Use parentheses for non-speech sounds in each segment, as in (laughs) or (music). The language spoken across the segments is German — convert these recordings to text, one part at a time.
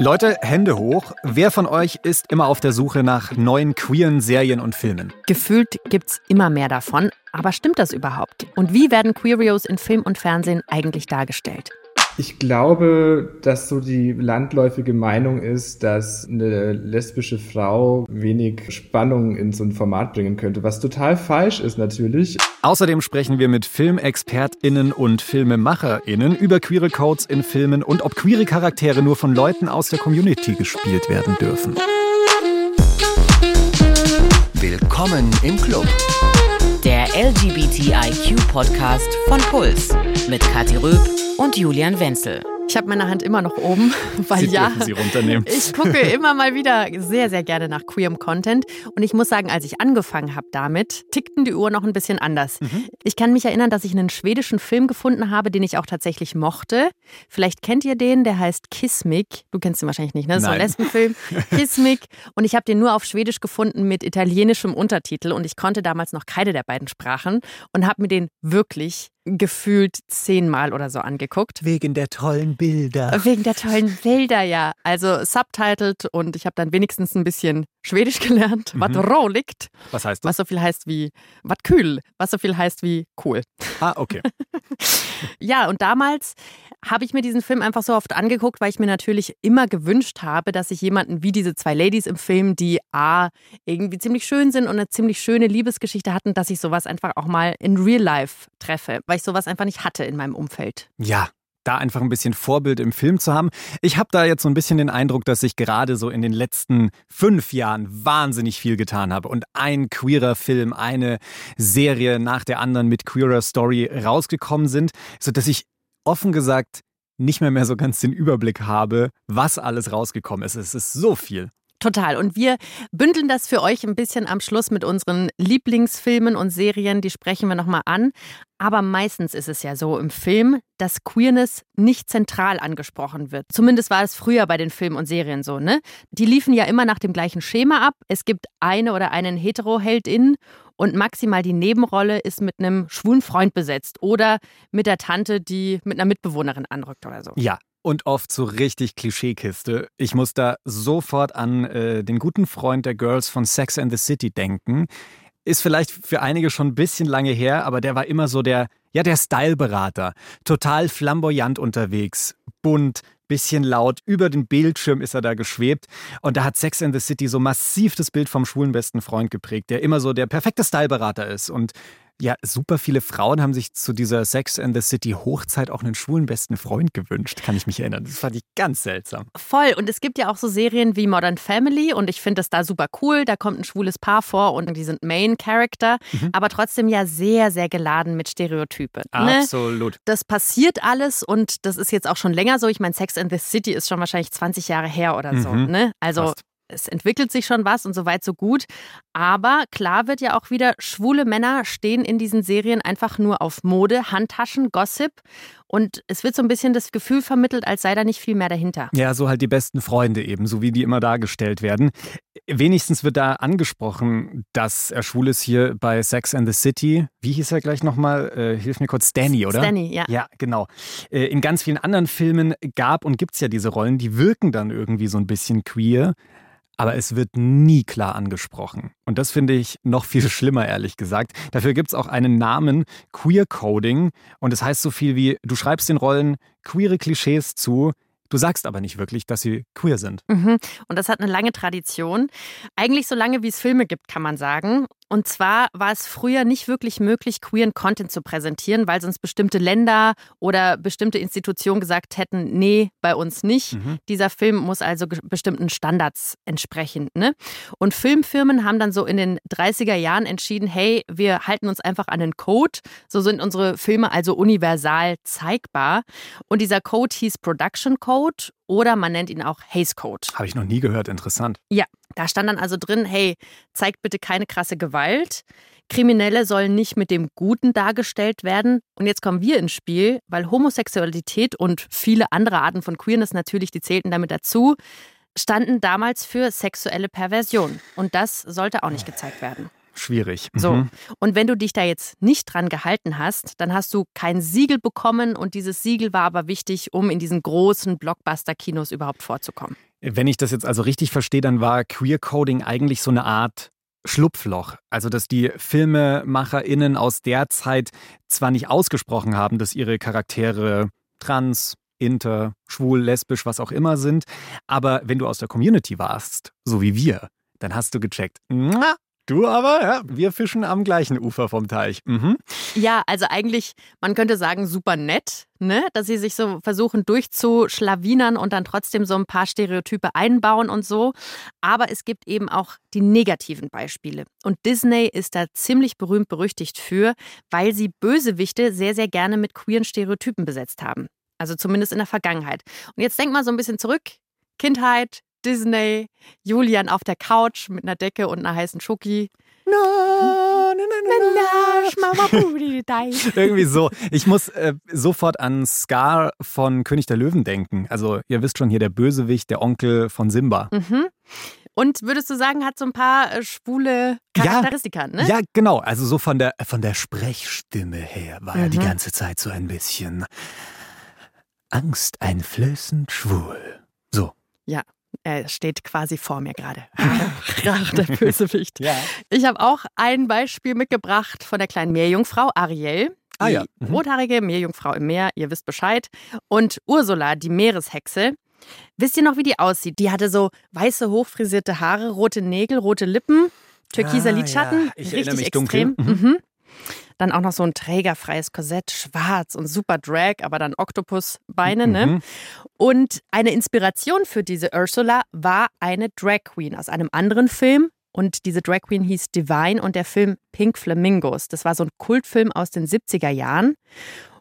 Leute, Hände hoch. Wer von euch ist immer auf der Suche nach neuen queeren Serien und Filmen? Gefühlt gibt's immer mehr davon. Aber stimmt das überhaupt? Und wie werden Queerios in Film und Fernsehen eigentlich dargestellt? Ich glaube, dass so die landläufige Meinung ist, dass eine lesbische Frau wenig Spannung in so ein Format bringen könnte, was total falsch ist natürlich. Außerdem sprechen wir mit FilmexpertInnen und FilmemacherInnen über queere Codes in Filmen und ob queere Charaktere nur von Leuten aus der Community gespielt werden dürfen. Willkommen im Club. LGBTIQ-Podcast von Puls mit Kathi Röb und Julian Wenzel. Ich habe meine Hand immer noch oben, (laughs) weil Sie ja, Sie runternehmen. (laughs) ich gucke immer mal wieder sehr, sehr gerne nach queerem Content. Und ich muss sagen, als ich angefangen habe damit, tickten die Uhr noch ein bisschen anders. Ich kann mich erinnern, dass ich einen schwedischen Film gefunden habe, den ich auch tatsächlich mochte. Vielleicht kennt ihr den, der heißt Kismik. Du kennst ihn wahrscheinlich nicht, ne? Das ist so ein. Lesbenfilm. (laughs) Kismik. Und ich habe den nur auf Schwedisch gefunden mit italienischem Untertitel. Und ich konnte damals noch keine der beiden Sprachen und habe mir den wirklich gefühlt zehnmal oder so angeguckt. Wegen der tollen Bilder. Wegen der (laughs) tollen Bilder, ja. Also subtitled und ich habe dann wenigstens ein bisschen Schwedisch gelernt, was roh liegt, Was heißt das? was so viel heißt wie was kühl, was so viel heißt wie cool. Ah, okay. (laughs) Ja, und damals habe ich mir diesen Film einfach so oft angeguckt, weil ich mir natürlich immer gewünscht habe, dass ich jemanden wie diese zwei Ladies im Film, die A, irgendwie ziemlich schön sind und eine ziemlich schöne Liebesgeschichte hatten, dass ich sowas einfach auch mal in Real Life treffe, weil ich sowas einfach nicht hatte in meinem Umfeld. Ja, da einfach ein bisschen Vorbild im Film zu haben. Ich habe da jetzt so ein bisschen den Eindruck, dass ich gerade so in den letzten fünf Jahren wahnsinnig viel getan habe und ein queerer Film, eine Serie nach der anderen mit queerer Story rausgekommen sind, sodass ich offen gesagt nicht mehr mehr so ganz den Überblick habe, was alles rausgekommen ist. Es ist so viel. Total. Und wir bündeln das für euch ein bisschen am Schluss mit unseren Lieblingsfilmen und Serien. Die sprechen wir nochmal an. Aber meistens ist es ja so im Film, dass Queerness nicht zentral angesprochen wird. Zumindest war es früher bei den Filmen und Serien so, ne? Die liefen ja immer nach dem gleichen Schema ab. Es gibt eine oder einen Hetero-Heldin und maximal die Nebenrolle ist mit einem schwulen Freund besetzt oder mit der Tante, die mit einer Mitbewohnerin anrückt oder so. Ja. Und oft so richtig Klischeekiste. Ich muss da sofort an äh, den guten Freund der Girls von Sex and the City denken. Ist vielleicht für einige schon ein bisschen lange her, aber der war immer so der, ja, der Styleberater. Total flamboyant unterwegs, bunt, bisschen laut. Über den Bildschirm ist er da geschwebt. Und da hat Sex and the City so massiv das Bild vom schwulen besten Freund geprägt, der immer so der perfekte Styleberater ist. Und ja, super viele Frauen haben sich zu dieser Sex and the City Hochzeit auch einen schwulen besten Freund gewünscht, kann ich mich erinnern. Das fand ich ganz seltsam. Voll. Und es gibt ja auch so Serien wie Modern Family und ich finde das da super cool. Da kommt ein schwules Paar vor und die sind Main Character, aber trotzdem ja sehr, sehr geladen mit Stereotypen. Ne? Absolut. Das passiert alles und das ist jetzt auch schon länger so. Ich meine, Sex and the City ist schon wahrscheinlich 20 Jahre her oder so. Mhm. Ne? Also Fast. Es entwickelt sich schon was und so weit, so gut. Aber klar wird ja auch wieder, schwule Männer stehen in diesen Serien einfach nur auf Mode, Handtaschen, Gossip. Und es wird so ein bisschen das Gefühl vermittelt, als sei da nicht viel mehr dahinter. Ja, so halt die besten Freunde eben, so wie die immer dargestellt werden. Wenigstens wird da angesprochen, dass er schwul ist hier bei Sex and the City. Wie hieß er gleich nochmal? Äh, hilf mir kurz, Stanny, oder? Stanny, ja. Ja, genau. Äh, in ganz vielen anderen Filmen gab und gibt es ja diese Rollen, die wirken dann irgendwie so ein bisschen queer. Aber es wird nie klar angesprochen. Und das finde ich noch viel (laughs) schlimmer, ehrlich gesagt. Dafür gibt es auch einen Namen, Queer Coding. Und es heißt so viel wie, du schreibst den Rollen queere Klischees zu, du sagst aber nicht wirklich, dass sie queer sind. Mhm. Und das hat eine lange Tradition. Eigentlich so lange, wie es Filme gibt, kann man sagen. Und zwar war es früher nicht wirklich möglich, queeren Content zu präsentieren, weil sonst bestimmte Länder oder bestimmte Institutionen gesagt hätten, nee, bei uns nicht. Mhm. Dieser Film muss also bestimmten Standards entsprechen. Ne? Und Filmfirmen haben dann so in den 30er Jahren entschieden, hey, wir halten uns einfach an den Code. So sind unsere Filme also universal zeigbar. Und dieser Code hieß Production Code oder man nennt ihn auch Haze Code. Habe ich noch nie gehört, interessant. Ja, da stand dann also drin, hey, zeigt bitte keine krasse Gewalt. Kriminelle sollen nicht mit dem Guten dargestellt werden. Und jetzt kommen wir ins Spiel, weil Homosexualität und viele andere Arten von Queerness natürlich, die zählten damit dazu, standen damals für sexuelle Perversion. Und das sollte auch nicht gezeigt werden. Schwierig. So. Mhm. Und wenn du dich da jetzt nicht dran gehalten hast, dann hast du kein Siegel bekommen und dieses Siegel war aber wichtig, um in diesen großen Blockbuster-Kinos überhaupt vorzukommen. Wenn ich das jetzt also richtig verstehe, dann war Queer Coding eigentlich so eine Art Schlupfloch. Also, dass die FilmemacherInnen aus der Zeit zwar nicht ausgesprochen haben, dass ihre Charaktere trans, inter, schwul, lesbisch, was auch immer sind, aber wenn du aus der Community warst, so wie wir, dann hast du gecheckt, Du aber, ja, wir fischen am gleichen Ufer vom Teich. Mhm. Ja, also eigentlich, man könnte sagen, super nett, ne? dass sie sich so versuchen durchzuschlawinern und dann trotzdem so ein paar Stereotype einbauen und so. Aber es gibt eben auch die negativen Beispiele. Und Disney ist da ziemlich berühmt berüchtigt für, weil sie Bösewichte sehr, sehr gerne mit queeren Stereotypen besetzt haben. Also zumindest in der Vergangenheit. Und jetzt denk mal so ein bisschen zurück. Kindheit, Disney, Julian auf der Couch mit einer Decke und einer heißen Schoki. No, no, no, Irgendwie so. Ich muss äh, sofort an Scar von König der Löwen denken. Also, ihr wisst schon hier, der Bösewicht, der Onkel von Simba. Mhm. Und würdest du sagen, hat so ein paar äh, schwule Charakteristika, ja, ne? Ja, genau. Also so von der, von der Sprechstimme her war mhm. er die ganze Zeit so ein bisschen angsteinflößend schwul. So. Ja, er steht quasi vor mir gerade. (laughs) Ach, der Bösewicht. ja. Ich habe auch ein Beispiel mitgebracht von der kleinen Meerjungfrau Ariel. Die ah, ja. mhm. rothaarige Meerjungfrau im Meer, ihr wisst Bescheid. Und Ursula, die Meereshexe. Wisst ihr noch, wie die aussieht? Die hatte so weiße, hochfrisierte Haare, rote Nägel, rote Lippen, türkiser ah, Lidschatten. Ja. Ich richtig extrem. Mhm. Mhm. Dann auch noch so ein trägerfreies Korsett, schwarz und super Drag, aber dann Oktopusbeine, ne? mhm. ne? Und eine Inspiration für diese Ursula war eine Drag Queen aus einem anderen Film. Und diese Drag Queen hieß Divine und der Film Pink Flamingos. Das war so ein Kultfilm aus den 70er Jahren.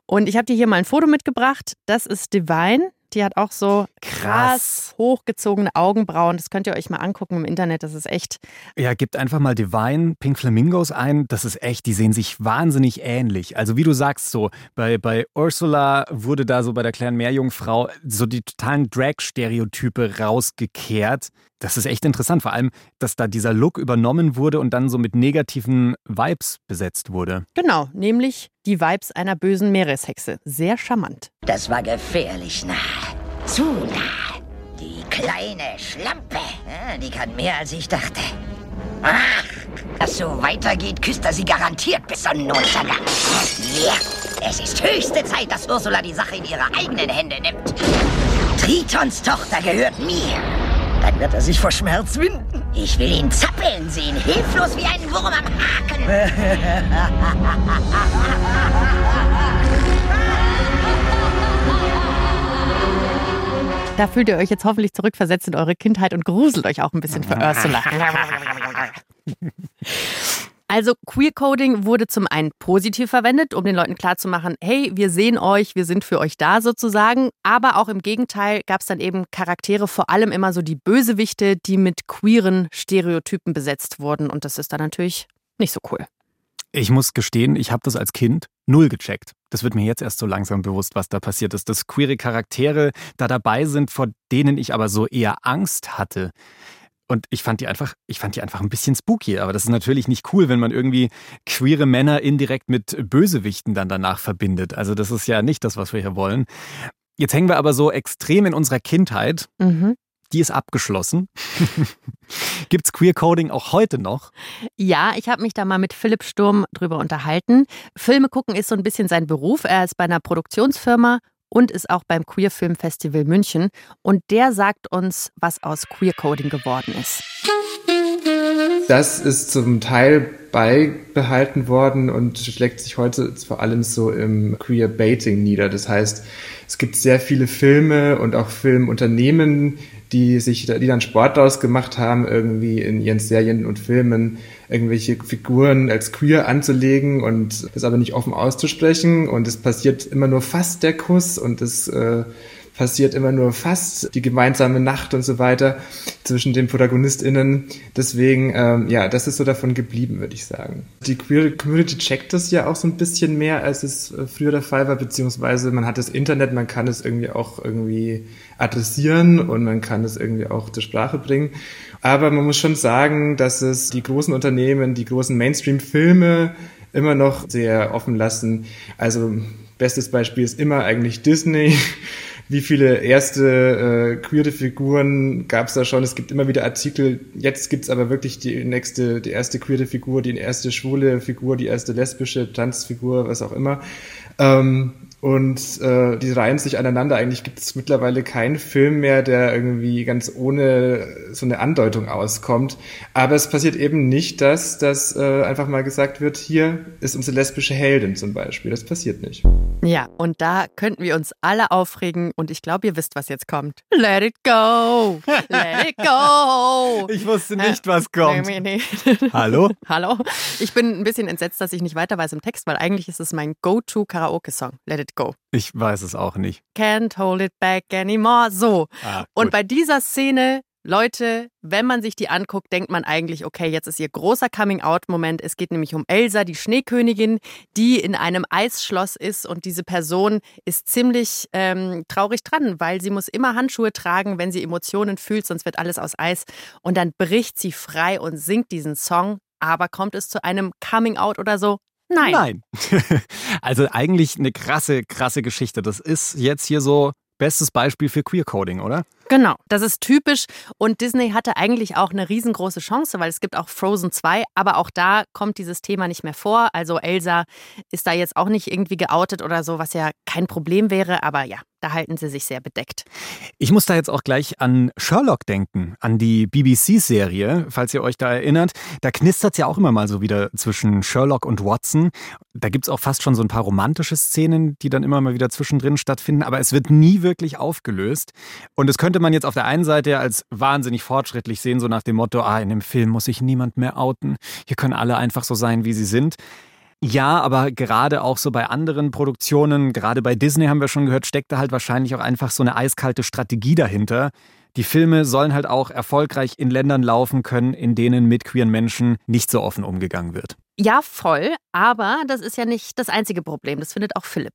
Und ich habe dir hier mal ein Foto mitgebracht. Das ist Divine. Die hat auch so krass, krass, hochgezogene Augenbrauen. Das könnt ihr euch mal angucken im Internet. Das ist echt. Ja, gebt einfach mal Divine Pink Flamingos ein. Das ist echt, die sehen sich wahnsinnig ähnlich. Also wie du sagst, so bei, bei Ursula wurde da so bei der kleinen Meerjungfrau so die totalen Drag-Stereotype rausgekehrt. Das ist echt interessant, vor allem, dass da dieser Look übernommen wurde und dann so mit negativen Vibes besetzt wurde. Genau, nämlich die Vibes einer bösen Meereshexe. Sehr charmant. Das war gefährlich nah. Zu nah. Die kleine Schlampe, die kann mehr als ich dachte. Ach, das so weitergeht, küsst er sie garantiert bis Sonnenuntergang. Ja, es ist höchste Zeit, dass Ursula die Sache in ihre eigenen Hände nimmt. Tritons Tochter gehört mir. Dann wird er sich vor Schmerz winden. Ich will ihn zappeln sehen, hilflos wie ein Wurm am Haken. Da fühlt ihr euch jetzt hoffentlich zurückversetzt in eure Kindheit und gruselt euch auch ein bisschen für (laughs) Ursula. (laughs) Also Queer Coding wurde zum einen positiv verwendet, um den Leuten klarzumachen, hey, wir sehen euch, wir sind für euch da sozusagen. Aber auch im Gegenteil gab es dann eben Charaktere, vor allem immer so die Bösewichte, die mit queeren Stereotypen besetzt wurden. Und das ist dann natürlich nicht so cool. Ich muss gestehen, ich habe das als Kind null gecheckt. Das wird mir jetzt erst so langsam bewusst, was da passiert ist. Dass queere Charaktere da dabei sind, vor denen ich aber so eher Angst hatte. Und ich fand die einfach, ich fand die einfach ein bisschen spooky. Aber das ist natürlich nicht cool, wenn man irgendwie queere Männer indirekt mit Bösewichten dann danach verbindet. Also das ist ja nicht das, was wir hier wollen. Jetzt hängen wir aber so extrem in unserer Kindheit. Mhm. Die ist abgeschlossen. (laughs) Gibt's Queer Coding auch heute noch? Ja, ich habe mich da mal mit Philipp Sturm drüber unterhalten. Filme gucken ist so ein bisschen sein Beruf. Er ist bei einer Produktionsfirma und ist auch beim Queer Film Festival München. Und der sagt uns, was aus Queer Coding geworden ist. Das ist zum Teil beibehalten worden und schlägt sich heute vor allem so im Queer Baiting nieder. Das heißt, es gibt sehr viele Filme und auch Filmunternehmen, die sich, die dann Sport daraus gemacht haben, irgendwie in ihren Serien und Filmen irgendwelche Figuren als queer anzulegen und das aber nicht offen auszusprechen. Und es passiert immer nur fast der Kuss und es äh, passiert immer nur fast die gemeinsame Nacht und so weiter zwischen den ProtagonistInnen. Deswegen, ähm, ja, das ist so davon geblieben, würde ich sagen. Die Queer Community checkt das ja auch so ein bisschen mehr, als es äh, früher der Fall war, beziehungsweise man hat das Internet, man kann es irgendwie auch irgendwie adressieren und man kann es irgendwie auch zur Sprache bringen. Aber man muss schon sagen, dass es die großen Unternehmen, die großen Mainstream-Filme immer noch sehr offen lassen. Also bestes Beispiel ist immer eigentlich Disney (laughs) wie viele erste äh, queere Figuren gab es da schon. Es gibt immer wieder Artikel. Jetzt gibt's aber wirklich die nächste, die erste queere Figur, die erste schwule Figur, die erste lesbische Tanzfigur, was auch immer. Ähm, und äh, die reihen sich aneinander. Eigentlich gibt es mittlerweile keinen Film mehr, der irgendwie ganz ohne so eine Andeutung auskommt. Aber es passiert eben nicht, dass, dass äh, einfach mal gesagt wird, hier ist unsere lesbische Heldin zum Beispiel. Das passiert nicht. Ja, und da könnten wir uns alle aufregen. Und ich glaube, ihr wisst, was jetzt kommt. Let it go! Let it go! (laughs) Ich wusste nicht, was kommt. Nee, nee, nee. Hallo? (laughs) Hallo? Ich bin ein bisschen entsetzt, dass ich nicht weiter weiß im Text, weil eigentlich ist es mein Go-To-Karaoke-Song. Let it go. Ich weiß es auch nicht. Can't hold it back anymore. So. Ah, Und bei dieser Szene, Leute, wenn man sich die anguckt, denkt man eigentlich, okay, jetzt ist ihr großer Coming-out-Moment. Es geht nämlich um Elsa, die Schneekönigin, die in einem Eisschloss ist und diese Person ist ziemlich ähm, traurig dran, weil sie muss immer Handschuhe tragen, wenn sie Emotionen fühlt, sonst wird alles aus Eis. Und dann bricht sie frei und singt diesen Song. Aber kommt es zu einem Coming-out oder so? Nein. Nein. (laughs) also eigentlich eine krasse, krasse Geschichte. Das ist jetzt hier so bestes Beispiel für Queer Coding, oder? Genau, das ist typisch. Und Disney hatte eigentlich auch eine riesengroße Chance, weil es gibt auch Frozen 2, aber auch da kommt dieses Thema nicht mehr vor. Also Elsa ist da jetzt auch nicht irgendwie geoutet oder so, was ja kein Problem wäre, aber ja, da halten sie sich sehr bedeckt. Ich muss da jetzt auch gleich an Sherlock denken, an die BBC-Serie, falls ihr euch da erinnert. Da knistert es ja auch immer mal so wieder zwischen Sherlock und Watson. Da gibt es auch fast schon so ein paar romantische Szenen, die dann immer mal wieder zwischendrin stattfinden, aber es wird nie wirklich aufgelöst. Und es könnte man jetzt auf der einen Seite ja als wahnsinnig fortschrittlich sehen, so nach dem Motto, ah, in dem Film muss sich niemand mehr outen. Hier können alle einfach so sein, wie sie sind. Ja, aber gerade auch so bei anderen Produktionen, gerade bei Disney haben wir schon gehört, steckt da halt wahrscheinlich auch einfach so eine eiskalte Strategie dahinter. Die Filme sollen halt auch erfolgreich in Ländern laufen können, in denen mit queeren Menschen nicht so offen umgegangen wird. Ja, voll, aber das ist ja nicht das einzige Problem. Das findet auch Philipp.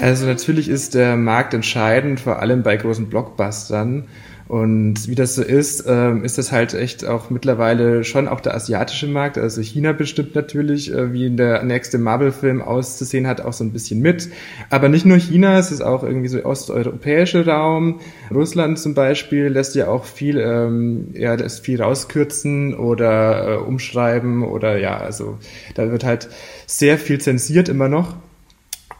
Also natürlich ist der Markt entscheidend, vor allem bei großen Blockbustern. Und wie das so ist, ähm, ist das halt echt auch mittlerweile schon auch der asiatische Markt, also China bestimmt natürlich, äh, wie der nächste Marvel-Film auszusehen hat, auch so ein bisschen mit. Aber nicht nur China, es ist auch irgendwie so osteuropäische Raum. Russland zum Beispiel lässt ja auch viel, ähm, ja, das viel rauskürzen oder äh, umschreiben oder ja, also da wird halt sehr viel zensiert immer noch.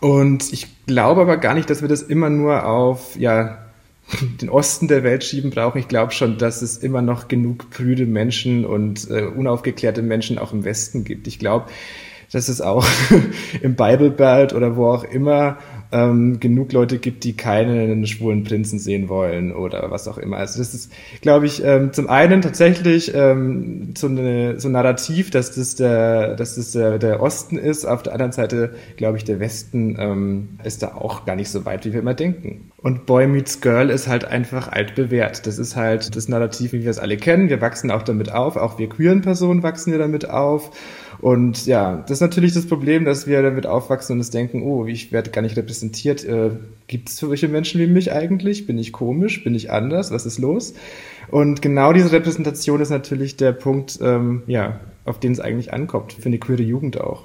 Und ich glaube aber gar nicht, dass wir das immer nur auf, ja, (laughs) den Osten der Welt schieben brauchen. Ich glaube schon, dass es immer noch genug prüde Menschen und äh, unaufgeklärte Menschen auch im Westen gibt. Ich glaube, dass es auch (laughs) im Bible Belt oder wo auch immer ähm, genug Leute gibt, die keinen schwulen Prinzen sehen wollen oder was auch immer. Also das ist, glaube ich, ähm, zum einen tatsächlich ähm, so, eine, so ein Narrativ, dass das der, dass das der, der Osten ist. Auf der anderen Seite, glaube ich, der Westen ähm, ist da auch gar nicht so weit, wie wir immer denken. Und Boy Meets Girl ist halt einfach altbewährt. Das ist halt das Narrativ, wie wir es alle kennen. Wir wachsen auch damit auf. Auch wir queeren Personen wachsen ja damit auf. Und ja, das ist natürlich das Problem, dass wir damit aufwachsen und uns denken, oh, ich werde gar nicht repräsentiert. Äh, Gibt es solche Menschen wie mich eigentlich? Bin ich komisch? Bin ich anders? Was ist los? Und genau diese Repräsentation ist natürlich der Punkt, ähm, ja, auf den es eigentlich ankommt, für eine queere Jugend auch.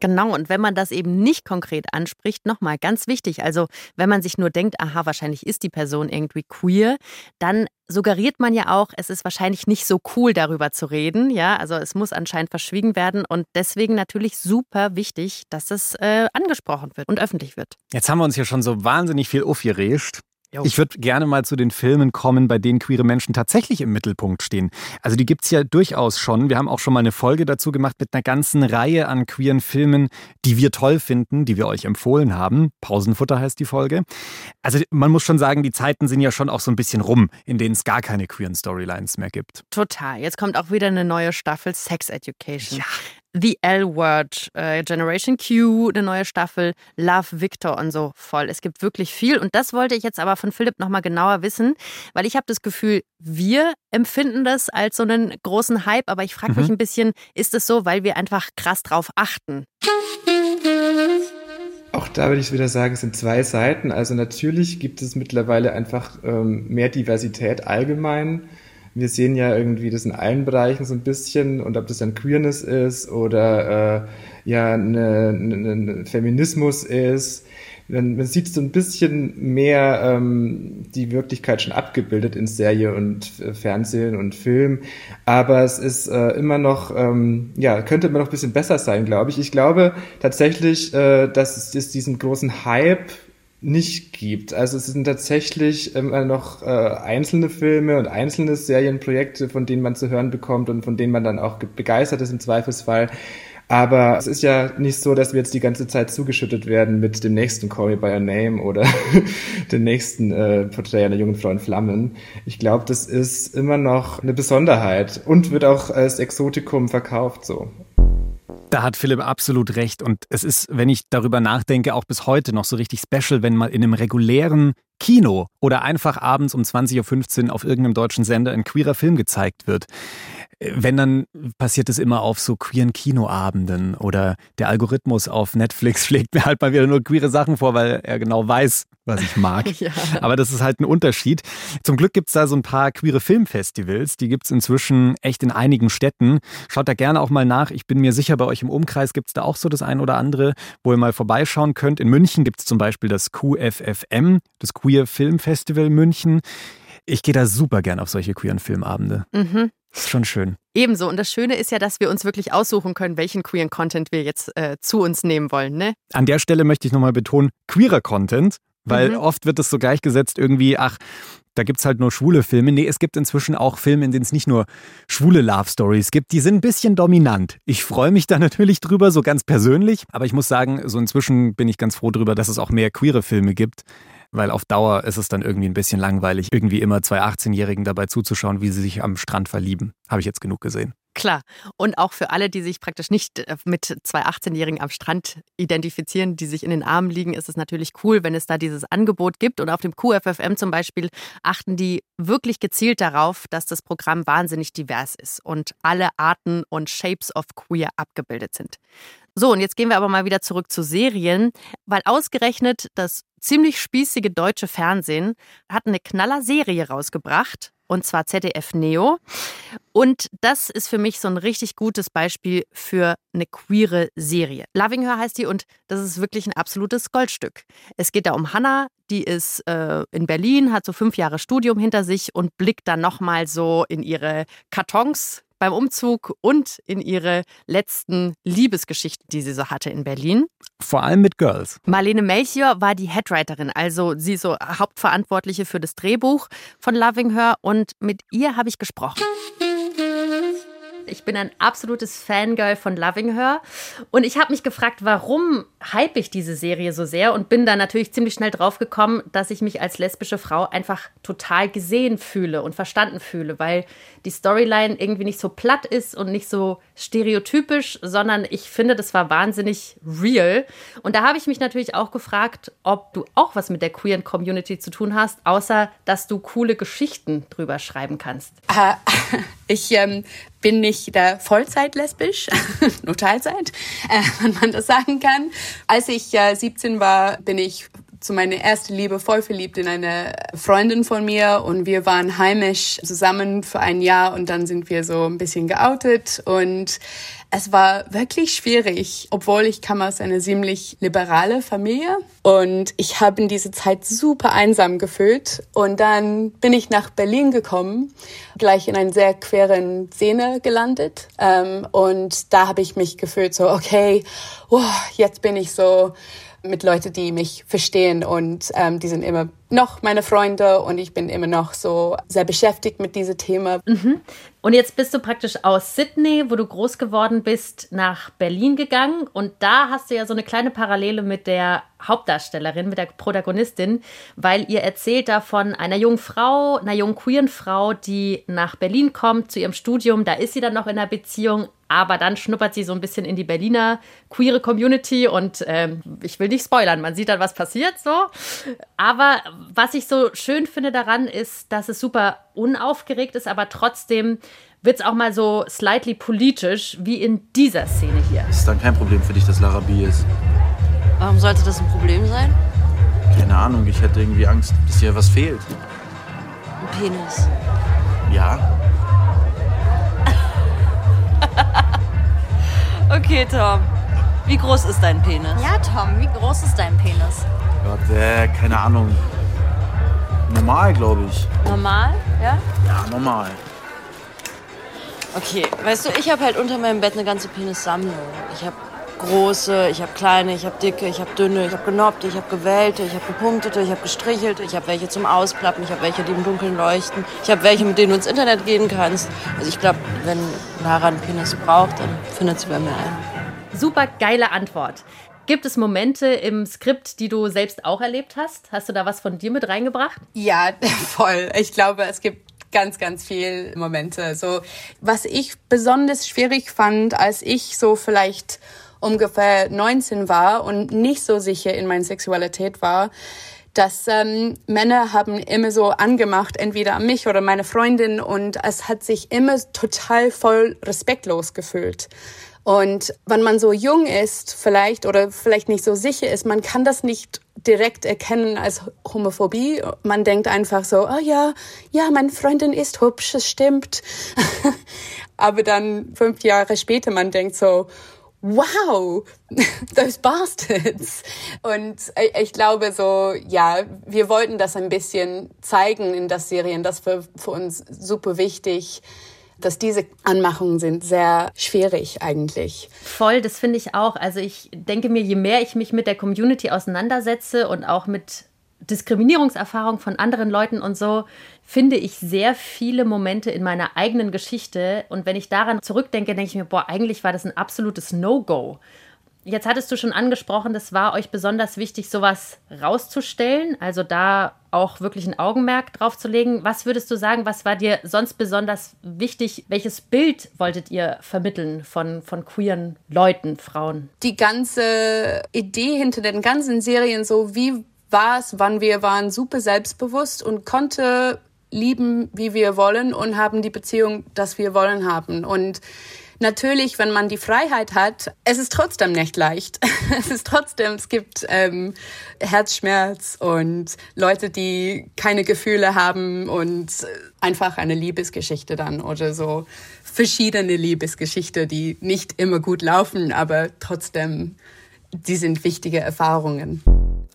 Genau, und wenn man das eben nicht konkret anspricht, nochmal ganz wichtig, also wenn man sich nur denkt, aha, wahrscheinlich ist die Person irgendwie queer, dann suggeriert man ja auch, es ist wahrscheinlich nicht so cool, darüber zu reden. Ja, also es muss anscheinend verschwiegen werden und deswegen natürlich super wichtig, dass es äh, angesprochen wird und öffentlich wird. Jetzt haben wir uns hier schon so wahnsinnig viel aufgerescht. Ich würde gerne mal zu den Filmen kommen, bei denen queere Menschen tatsächlich im Mittelpunkt stehen. Also die gibt's ja durchaus schon. Wir haben auch schon mal eine Folge dazu gemacht mit einer ganzen Reihe an queeren Filmen, die wir toll finden, die wir euch empfohlen haben. Pausenfutter heißt die Folge. Also man muss schon sagen, die Zeiten sind ja schon auch so ein bisschen rum, in denen es gar keine queeren Storylines mehr gibt. Total. Jetzt kommt auch wieder eine neue Staffel Sex Education. Ja. The L-Word, äh, Generation Q, eine neue Staffel, Love Victor und so voll. Es gibt wirklich viel und das wollte ich jetzt aber von Philipp nochmal genauer wissen, weil ich habe das Gefühl, wir empfinden das als so einen großen Hype, aber ich frage Mhm. mich ein bisschen, ist es so, weil wir einfach krass drauf achten? Auch da würde ich wieder sagen, es sind zwei Seiten. Also natürlich gibt es mittlerweile einfach ähm, mehr Diversität allgemein. Wir sehen ja irgendwie das in allen Bereichen so ein bisschen und ob das dann Queerness ist oder äh, ja eine, eine, eine Feminismus ist. man, man sieht so ein bisschen mehr ähm, die Wirklichkeit schon abgebildet in Serie und äh, Fernsehen und Film. Aber es ist äh, immer noch, ähm, ja, könnte immer noch ein bisschen besser sein, glaube ich. Ich glaube tatsächlich, äh, dass es diesen großen Hype nicht gibt. Also es sind tatsächlich immer noch äh, einzelne Filme und einzelne Serienprojekte, von denen man zu hören bekommt und von denen man dann auch begeistert ist im Zweifelsfall. Aber es ist ja nicht so, dass wir jetzt die ganze Zeit zugeschüttet werden mit dem nächsten Call Me By Your Name oder (laughs) dem nächsten äh, Porträt einer jungen Frau in Flammen. Ich glaube, das ist immer noch eine Besonderheit und wird auch als Exotikum verkauft so. Da hat Philipp absolut recht. Und es ist, wenn ich darüber nachdenke, auch bis heute noch so richtig special, wenn mal in einem regulären Kino oder einfach abends um 20.15 Uhr auf irgendeinem deutschen Sender ein queerer Film gezeigt wird wenn dann passiert es immer auf so queeren Kinoabenden oder der Algorithmus auf Netflix (laughs) schlägt mir halt mal wieder nur queere Sachen vor, weil er genau weiß, was ich mag. (laughs) ja. Aber das ist halt ein Unterschied. Zum Glück gibt es da so ein paar queere Filmfestivals, die gibt es inzwischen echt in einigen Städten. Schaut da gerne auch mal nach. Ich bin mir sicher, bei euch im Umkreis gibt es da auch so das ein oder andere, wo ihr mal vorbeischauen könnt. In München gibt es zum Beispiel das QFFM, das Queer Film Festival München. Ich gehe da super gern auf solche queeren Filmabende. Mhm. Ist schon schön. Ebenso. Und das Schöne ist ja, dass wir uns wirklich aussuchen können, welchen queeren Content wir jetzt äh, zu uns nehmen wollen. Ne? An der Stelle möchte ich nochmal betonen, queerer Content, weil mhm. oft wird es so gleichgesetzt irgendwie, ach, da gibt es halt nur schwule Filme. Nee, es gibt inzwischen auch Filme, in denen es nicht nur schwule Love Stories gibt. Die sind ein bisschen dominant. Ich freue mich da (laughs) natürlich drüber, so ganz persönlich. Aber ich muss sagen, so inzwischen bin ich ganz froh drüber, dass es auch mehr queere Filme gibt weil auf Dauer ist es dann irgendwie ein bisschen langweilig, irgendwie immer zwei 18-Jährigen dabei zuzuschauen, wie sie sich am Strand verlieben. Habe ich jetzt genug gesehen. Klar. Und auch für alle, die sich praktisch nicht äh, mit zwei 18-Jährigen am Strand identifizieren, die sich in den Armen liegen, ist es natürlich cool, wenn es da dieses Angebot gibt. Und auf dem QFFM zum Beispiel achten die wirklich gezielt darauf, dass das Programm wahnsinnig divers ist und alle Arten und Shapes of Queer abgebildet sind. So, und jetzt gehen wir aber mal wieder zurück zu Serien, weil ausgerechnet das ziemlich spießige deutsche Fernsehen hat eine Knaller-Serie rausgebracht, und zwar ZDF Neo. Und das ist für mich so ein richtig gutes Beispiel für eine queere Serie. Loving Her heißt die und das ist wirklich ein absolutes Goldstück. Es geht da um Hannah, die ist äh, in Berlin, hat so fünf Jahre Studium hinter sich und blickt dann nochmal so in ihre Kartons beim Umzug und in ihre letzten Liebesgeschichten, die sie so hatte in Berlin. Vor allem mit Girls. Marlene Melchior war die Headwriterin, also sie so Hauptverantwortliche für das Drehbuch von Loving Her und mit ihr habe ich gesprochen. Ich bin ein absolutes Fangirl von Loving Her. Und ich habe mich gefragt, warum hype ich diese Serie so sehr und bin da natürlich ziemlich schnell drauf gekommen, dass ich mich als lesbische Frau einfach total gesehen fühle und verstanden fühle, weil die Storyline irgendwie nicht so platt ist und nicht so stereotypisch, sondern ich finde, das war wahnsinnig real. Und da habe ich mich natürlich auch gefragt, ob du auch was mit der queeren Community zu tun hast, außer dass du coole Geschichten drüber schreiben kannst. Äh, (laughs) ich ähm, bin nicht der Vollzeit lesbisch, (laughs) nur Teilzeit, äh, wenn man das sagen kann. Als ich äh, 17 war, bin ich zu meiner ersten Liebe voll verliebt in eine Freundin von mir und wir waren heimisch zusammen für ein Jahr und dann sind wir so ein bisschen geoutet und es war wirklich schwierig, obwohl ich kam aus einer ziemlich liberale Familie. Und ich habe in dieser Zeit super einsam gefühlt. Und dann bin ich nach Berlin gekommen, gleich in einer sehr queren Szene gelandet. Ähm, und da habe ich mich gefühlt so, okay, oh, jetzt bin ich so mit Leuten, die mich verstehen und ähm, die sind immer noch meine Freunde und ich bin immer noch so sehr beschäftigt mit diesem Thema. Mhm. Und jetzt bist du praktisch aus Sydney, wo du groß geworden bist, nach Berlin gegangen und da hast du ja so eine kleine Parallele mit der Hauptdarstellerin, mit der Protagonistin, weil ihr erzählt da von einer jungen Frau, einer jungen queeren Frau, die nach Berlin kommt zu ihrem Studium. Da ist sie dann noch in einer Beziehung, aber dann schnuppert sie so ein bisschen in die Berliner queere Community und ähm, ich will nicht spoilern, man sieht dann, was passiert so. Aber was ich so schön finde daran ist, dass es super unaufgeregt ist, aber trotzdem wird es auch mal so slightly politisch, wie in dieser Szene hier. Ist dann kein Problem für dich, dass Lara B ist? Warum sollte das ein Problem sein? Keine Ahnung, ich hätte irgendwie Angst, dass dir was fehlt. Ein Penis. Ja. Okay, Tom. Wie groß ist dein Penis? Ja, Tom, wie groß ist dein Penis? Gott, äh, keine Ahnung. Normal, glaube ich. Normal, ja? Ja, normal. Okay, weißt du, ich habe halt unter meinem Bett eine ganze Penissammlung. Ich habe große, ich habe kleine, ich habe dicke, ich habe dünne, ich habe genoppte, ich habe gewellte, ich habe gepunktete, ich habe gestrichelte, ich habe welche zum Ausplappen, ich habe welche, die im Dunkeln leuchten, ich habe welche, mit denen du ins Internet gehen kannst. Also ich glaube, wenn Lara einen Penis braucht, dann findet sie bei mir einen. Super geile Antwort. Gibt es Momente im Skript, die du selbst auch erlebt hast? Hast du da was von dir mit reingebracht? Ja, voll. Ich glaube, es gibt ganz, ganz viel Momente. So, was ich besonders schwierig fand, als ich so vielleicht ungefähr 19 war und nicht so sicher in meiner Sexualität war, dass ähm, Männer haben immer so angemacht, entweder an mich oder meine Freundin und es hat sich immer total voll respektlos gefühlt. Und wenn man so jung ist, vielleicht oder vielleicht nicht so sicher ist, man kann das nicht direkt erkennen als Homophobie. Man denkt einfach so, oh ja, ja, meine Freundin ist hübsch, es stimmt. (laughs) Aber dann fünf Jahre später, man denkt so, wow, (laughs) those bastards. Und ich glaube so, ja, wir wollten das ein bisschen zeigen in der Serie und das für, für uns super wichtig, dass diese Anmachungen sind sehr schwierig eigentlich. Voll, das finde ich auch. Also ich denke mir, je mehr ich mich mit der Community auseinandersetze und auch mit Diskriminierungserfahrung von anderen Leuten und so, finde ich sehr viele Momente in meiner eigenen Geschichte. Und wenn ich daran zurückdenke, denke ich mir, boah, eigentlich war das ein absolutes No-Go. Jetzt hattest du schon angesprochen, das war euch besonders wichtig, sowas rauszustellen, also da auch wirklich ein Augenmerk drauf zu legen. Was würdest du sagen, was war dir sonst besonders wichtig? Welches Bild wolltet ihr vermitteln von, von queeren Leuten, Frauen? Die ganze Idee hinter den ganzen Serien, so wie war es, wann wir waren super selbstbewusst und konnte lieben, wie wir wollen und haben die Beziehung, dass wir wollen haben. Und natürlich, wenn man die Freiheit hat, es ist trotzdem nicht leicht. (laughs) es ist trotzdem, es gibt ähm, Herzschmerz und Leute, die keine Gefühle haben und einfach eine Liebesgeschichte dann oder so verschiedene Liebesgeschichte, die nicht immer gut laufen, aber trotzdem, die sind wichtige Erfahrungen.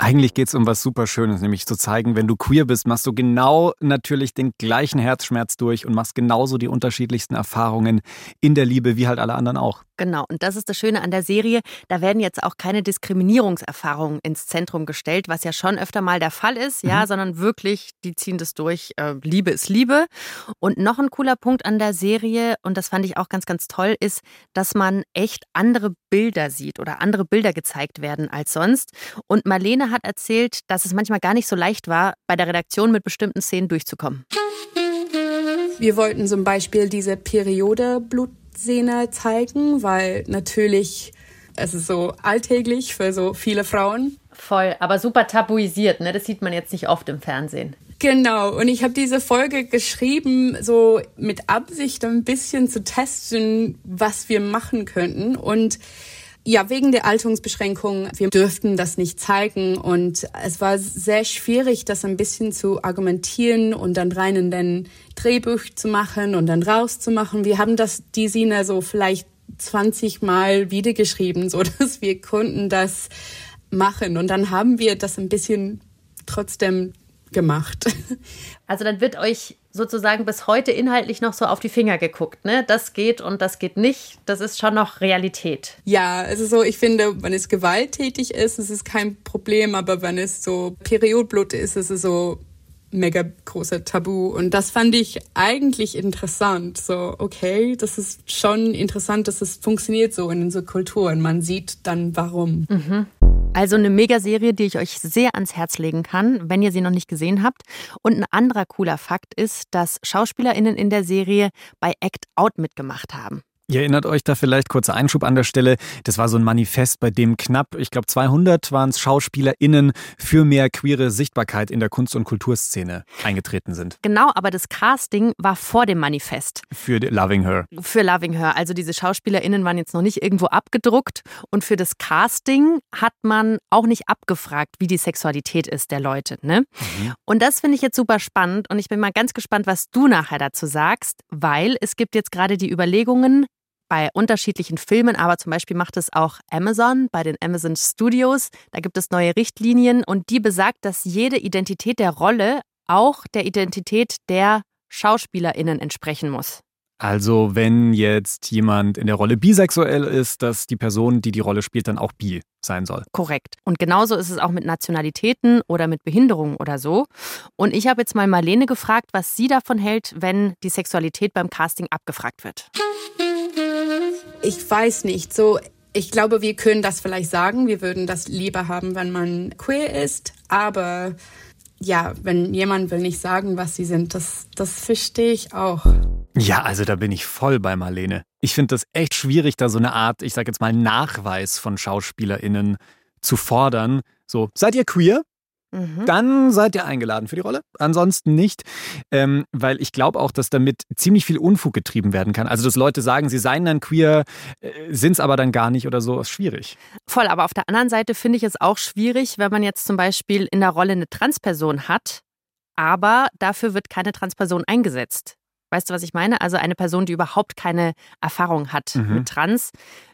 Eigentlich geht es um was super Schönes, nämlich zu zeigen, wenn du queer bist, machst du genau natürlich den gleichen Herzschmerz durch und machst genauso die unterschiedlichsten Erfahrungen in der Liebe wie halt alle anderen auch. Genau, und das ist das Schöne an der Serie. Da werden jetzt auch keine Diskriminierungserfahrungen ins Zentrum gestellt, was ja schon öfter mal der Fall ist, mhm. ja, sondern wirklich, die ziehen das durch. Äh, Liebe ist Liebe. Und noch ein cooler Punkt an der Serie, und das fand ich auch ganz, ganz toll, ist, dass man echt andere Bilder sieht oder andere Bilder gezeigt werden als sonst. Und Marlene hat erzählt, dass es manchmal gar nicht so leicht war, bei der Redaktion mit bestimmten Szenen durchzukommen. Wir wollten zum Beispiel diese Periode Blut Sehne zeigen, weil natürlich es ist so alltäglich für so viele Frauen. Voll, aber super tabuisiert, ne? Das sieht man jetzt nicht oft im Fernsehen. Genau, und ich habe diese Folge geschrieben, so mit Absicht ein bisschen zu testen, was wir machen könnten. Und ja, wegen der Alterungsbeschränkung, wir dürften das nicht zeigen und es war sehr schwierig, das ein bisschen zu argumentieren und dann rein in den Drehbuch zu machen und dann rauszumachen. Wir haben das, die Sina so vielleicht 20 Mal wiedergeschrieben, (laughs) so dass wir konnten das machen und dann haben wir das ein bisschen trotzdem gemacht. (laughs) Also dann wird euch sozusagen bis heute inhaltlich noch so auf die Finger geguckt, ne? Das geht und das geht nicht. Das ist schon noch Realität. Ja, es ist so, ich finde, wenn es gewalttätig ist, ist es kein Problem, aber wenn es so Periodblut ist, ist es so mega großer Tabu. Und das fand ich eigentlich interessant. So, okay, das ist schon interessant, dass es funktioniert so in unserer Kultur und man sieht dann warum. Mhm. Also eine Megaserie, die ich euch sehr ans Herz legen kann, wenn ihr sie noch nicht gesehen habt. Und ein anderer cooler Fakt ist, dass SchauspielerInnen in der Serie bei Act Out mitgemacht haben. Ihr erinnert euch da vielleicht, kurzer Einschub an der Stelle, das war so ein Manifest, bei dem knapp, ich glaube 200 waren es SchauspielerInnen für mehr queere Sichtbarkeit in der Kunst- und Kulturszene eingetreten sind. Genau, aber das Casting war vor dem Manifest. Für Loving Her. Für Loving Her. Also diese SchauspielerInnen waren jetzt noch nicht irgendwo abgedruckt und für das Casting hat man auch nicht abgefragt, wie die Sexualität ist der Leute. Ne? Mhm. Und das finde ich jetzt super spannend und ich bin mal ganz gespannt, was du nachher dazu sagst, weil es gibt jetzt gerade die Überlegungen, bei unterschiedlichen Filmen, aber zum Beispiel macht es auch Amazon bei den Amazon Studios. Da gibt es neue Richtlinien und die besagt, dass jede Identität der Rolle auch der Identität der SchauspielerInnen entsprechen muss. Also wenn jetzt jemand in der Rolle bisexuell ist, dass die Person, die die Rolle spielt, dann auch bi sein soll. Korrekt. Und genauso ist es auch mit Nationalitäten oder mit Behinderungen oder so. Und ich habe jetzt mal Marlene gefragt, was sie davon hält, wenn die Sexualität beim Casting abgefragt wird. Ich weiß nicht. So, ich glaube, wir können das vielleicht sagen. Wir würden das lieber haben, wenn man queer ist. Aber ja, wenn jemand will nicht sagen, was sie sind, das, das verstehe ich auch. Ja, also da bin ich voll bei Marlene. Ich finde das echt schwierig, da so eine Art, ich sag jetzt mal, Nachweis von SchauspielerInnen zu fordern. So, seid ihr queer? Mhm. Dann seid ihr eingeladen für die Rolle. Ansonsten nicht, ähm, weil ich glaube auch, dass damit ziemlich viel Unfug getrieben werden kann. Also, dass Leute sagen, sie seien dann queer, äh, sind es aber dann gar nicht oder so, ist schwierig. Voll, aber auf der anderen Seite finde ich es auch schwierig, wenn man jetzt zum Beispiel in der Rolle eine Transperson hat, aber dafür wird keine Transperson eingesetzt. Weißt du, was ich meine? Also eine Person, die überhaupt keine Erfahrung hat mhm. mit Trans,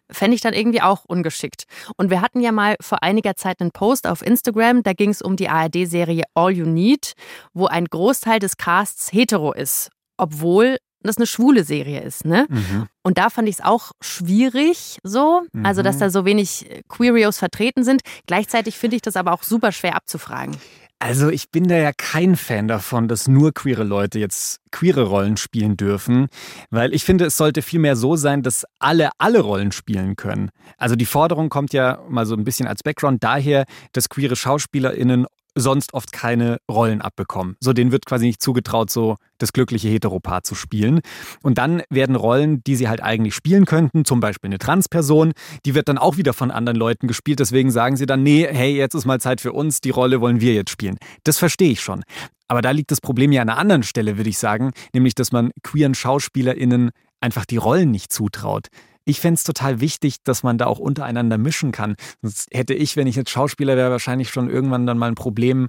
fände ich dann irgendwie auch ungeschickt. Und wir hatten ja mal vor einiger Zeit einen Post auf Instagram, da ging es um die ARD-Serie All You Need, wo ein Großteil des Casts hetero ist, obwohl das eine schwule Serie ist, ne? Mhm. Und da fand ich es auch schwierig, so, mhm. also dass mhm. da so wenig Queerios vertreten sind. Gleichzeitig finde ich das aber auch super schwer abzufragen. Also ich bin da ja kein Fan davon, dass nur queere Leute jetzt queere Rollen spielen dürfen, weil ich finde, es sollte vielmehr so sein, dass alle alle Rollen spielen können. Also die Forderung kommt ja mal so ein bisschen als Background daher, dass queere Schauspielerinnen sonst oft keine Rollen abbekommen. So denen wird quasi nicht zugetraut, so das glückliche Heteropaar zu spielen. Und dann werden Rollen, die sie halt eigentlich spielen könnten, zum Beispiel eine Transperson, die wird dann auch wieder von anderen Leuten gespielt. Deswegen sagen sie dann, nee, hey, jetzt ist mal Zeit für uns, die Rolle wollen wir jetzt spielen. Das verstehe ich schon. Aber da liegt das Problem ja an einer anderen Stelle, würde ich sagen, nämlich, dass man queeren SchauspielerInnen einfach die Rollen nicht zutraut. Ich fände es total wichtig, dass man da auch untereinander mischen kann. Sonst hätte ich, wenn ich jetzt Schauspieler wäre, wahrscheinlich schon irgendwann dann mal ein Problem,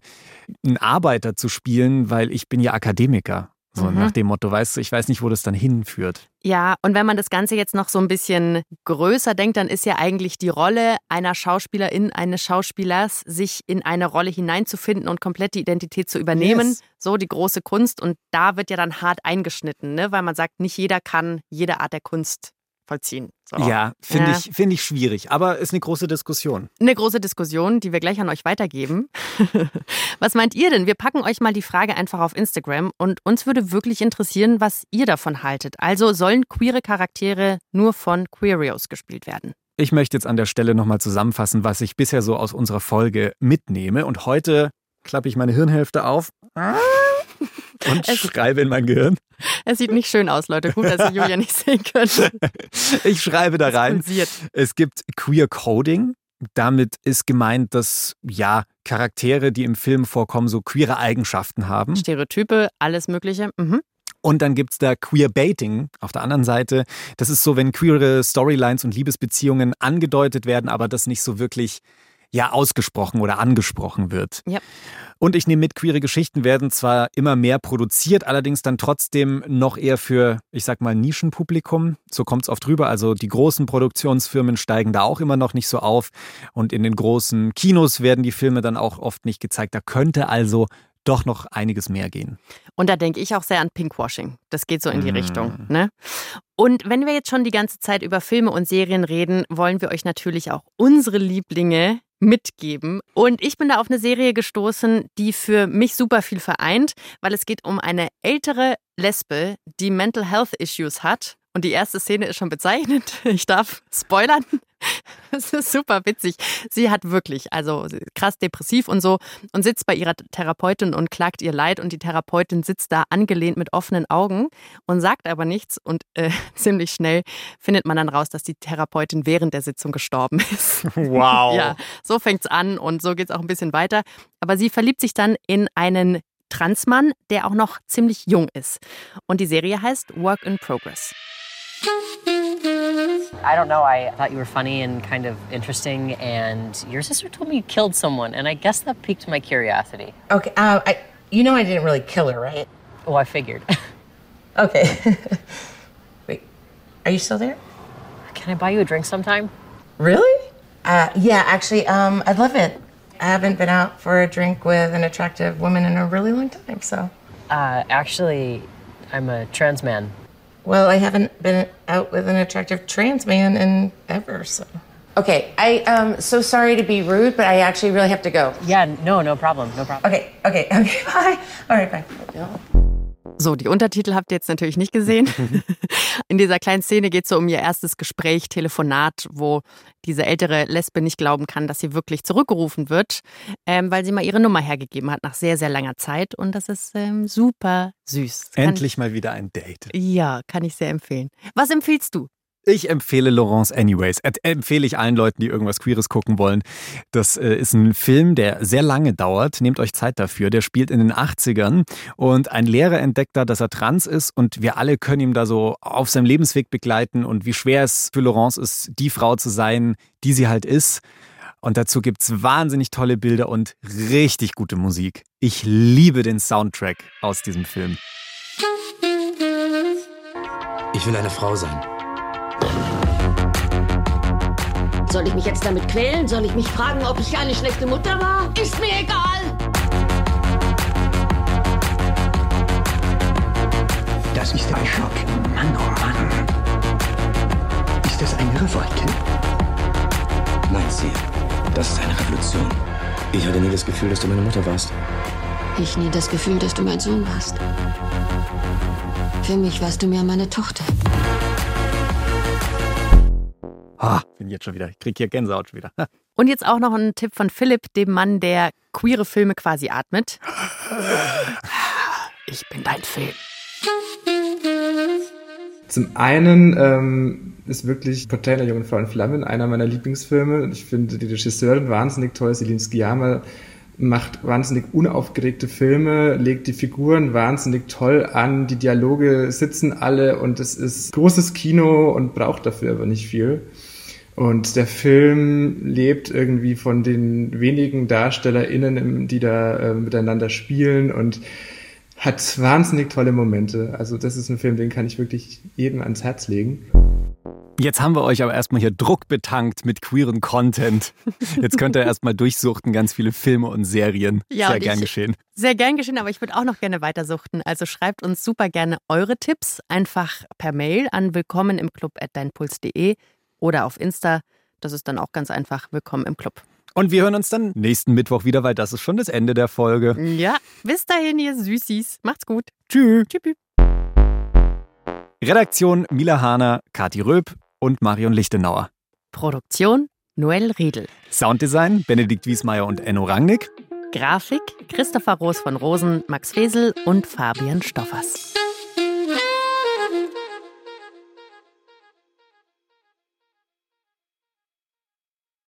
einen Arbeiter zu spielen, weil ich bin ja Akademiker. So mhm. nach dem Motto, weißt du, ich weiß nicht, wo das dann hinführt. Ja, und wenn man das Ganze jetzt noch so ein bisschen größer denkt, dann ist ja eigentlich die Rolle einer Schauspielerin, eines Schauspielers, sich in eine Rolle hineinzufinden und komplett die Identität zu übernehmen. Yes. So die große Kunst. Und da wird ja dann hart eingeschnitten, ne? weil man sagt, nicht jeder kann jede Art der Kunst vollziehen. So. Ja, finde ja. ich, find ich schwierig, aber ist eine große Diskussion. Eine große Diskussion, die wir gleich an euch weitergeben. (laughs) was meint ihr denn? Wir packen euch mal die Frage einfach auf Instagram und uns würde wirklich interessieren, was ihr davon haltet. Also sollen queere Charaktere nur von Queerios gespielt werden? Ich möchte jetzt an der Stelle nochmal zusammenfassen, was ich bisher so aus unserer Folge mitnehme. Und heute klappe ich meine Hirnhälfte auf und es, schreibe in mein Gehirn. Es sieht nicht schön aus, Leute. Gut, dass ihr Julia nicht sehen könnt. (laughs) Ich schreibe da rein. Es gibt Queer Coding. Damit ist gemeint, dass ja Charaktere, die im Film vorkommen, so queere Eigenschaften haben. Stereotype, alles Mögliche. Mhm. Und dann gibt es da Queerbaiting auf der anderen Seite. Das ist so, wenn queere Storylines und Liebesbeziehungen angedeutet werden, aber das nicht so wirklich ja ausgesprochen oder angesprochen wird. Ja. Und ich nehme mit, queere Geschichten werden zwar immer mehr produziert, allerdings dann trotzdem noch eher für, ich sag mal, Nischenpublikum. So kommt es oft rüber. Also die großen Produktionsfirmen steigen da auch immer noch nicht so auf. Und in den großen Kinos werden die Filme dann auch oft nicht gezeigt. Da könnte also doch noch einiges mehr gehen. Und da denke ich auch sehr an Pinkwashing. Das geht so in die mm. Richtung. Ne? Und wenn wir jetzt schon die ganze Zeit über Filme und Serien reden, wollen wir euch natürlich auch unsere Lieblinge mitgeben. Und ich bin da auf eine Serie gestoßen, die für mich super viel vereint, weil es geht um eine ältere Lesbe, die Mental Health Issues hat. Und die erste Szene ist schon bezeichnend. (laughs) Ich darf spoilern. (laughs) Es ist super witzig. Sie hat wirklich, also krass depressiv und so und sitzt bei ihrer Therapeutin und klagt ihr Leid und die Therapeutin sitzt da angelehnt mit offenen Augen und sagt aber nichts und äh, (laughs) ziemlich schnell findet man dann raus, dass die Therapeutin während der Sitzung gestorben ist. Wow. ja, so fängt's an und so geht's auch ein bisschen weiter. Aber sie verliebt sich dann in einen Transmann, der auch noch ziemlich jung ist. Und die Serie heißt Work in Progress. I don't know. I thought you were funny and kind of interesting, and your sister told me you killed someone, and I guess that piqued my curiosity. Okay, uh, I, you know I didn't really kill her, right? Oh, I figured. (laughs) okay. (laughs) Wait, are you still there? can I buy you a drink sometime? Really? Uh, yeah, actually, um, I'd love it. I haven't been out for a drink with an attractive woman in a really long time, so. Uh, actually, I'm a trans man. Well, I haven't been out with an attractive trans man in ever, so. Okay, I am um, so sorry to be rude, but I actually really have to go. Yeah, no, no problem, no problem. Okay, okay, (laughs) okay, bye. All right, bye. So, die Untertitel habt ihr jetzt natürlich nicht gesehen. (laughs) In dieser kleinen Szene geht es so um ihr erstes Gespräch, Telefonat, wo diese ältere Lesbe nicht glauben kann, dass sie wirklich zurückgerufen wird, ähm, weil sie mal ihre Nummer hergegeben hat nach sehr, sehr langer Zeit. Und das ist ähm, super süß. Endlich mal wieder ein Date. Ja, kann ich sehr empfehlen. Was empfiehlst du? Ich empfehle Laurence Anyways. Empfehle ich allen Leuten, die irgendwas Queeres gucken wollen. Das äh, ist ein Film, der sehr lange dauert. Nehmt euch Zeit dafür. Der spielt in den 80ern und ein Lehrer entdeckt da, dass er trans ist und wir alle können ihm da so auf seinem Lebensweg begleiten und wie schwer es für Laurence ist, die Frau zu sein, die sie halt ist. Und dazu gibt es wahnsinnig tolle Bilder und richtig gute Musik. Ich liebe den Soundtrack aus diesem Film. Ich will eine Frau sein. Soll ich mich jetzt damit quälen? Soll ich mich fragen, ob ich eine schlechte Mutter war? Ist mir egal. Das ist ein Schock. Mann, oh Mann. Ist das eine Revolte? Nein, Ziel. Das ist eine Revolution. Ich hatte nie das Gefühl, dass du meine Mutter warst. Ich nie das Gefühl, dass du mein Sohn warst. Für mich warst du mehr meine Tochter. Ah, bin jetzt schon wieder, ich krieg hier Gänsehaut schon wieder. (laughs) Und jetzt auch noch ein Tipp von Philipp, dem Mann, der queere Filme quasi atmet. (gasps) Ich bin dein Film. Zum einen ähm, ist wirklich Porträt einer jungen Frau in Flammen einer meiner Lieblingsfilme. Ich finde die Regisseurin wahnsinnig toll, Celine Sciamma macht wahnsinnig unaufgeregte Filme, legt die Figuren wahnsinnig toll an, die Dialoge sitzen alle und es ist großes Kino und braucht dafür aber nicht viel. Und der Film lebt irgendwie von den wenigen DarstellerInnen, die da äh, miteinander spielen und hat wahnsinnig tolle Momente. Also das ist ein Film, den kann ich wirklich jedem ans Herz legen. Jetzt haben wir euch aber erstmal hier Druck betankt mit queeren Content. Jetzt könnt ihr erstmal durchsuchten, ganz viele Filme und Serien. (laughs) Ja, sehr und gern geschehen. Sehr gern geschehen, aber ich würde auch noch gerne weitersuchten. Also schreibt uns super gerne eure Tipps einfach per Mail an willkommen im Club at deinpuls.de oder auf Insta. Das ist dann auch ganz einfach. Willkommen im Club. Und wir hören uns dann nächsten Mittwoch wieder, weil das ist schon das Ende der Folge. Ja, bis dahin, ihr Süßis. Macht's gut. Tschüss. Tschüss. Redaktion Mila Hahner, Kati Röb und Marion Lichtenauer. Produktion Noel Riedel. Sounddesign Benedikt Wiesmeier und Enno Rangnick. Grafik Christopher Roos von Rosen, Max Fesel und Fabian Stoffers.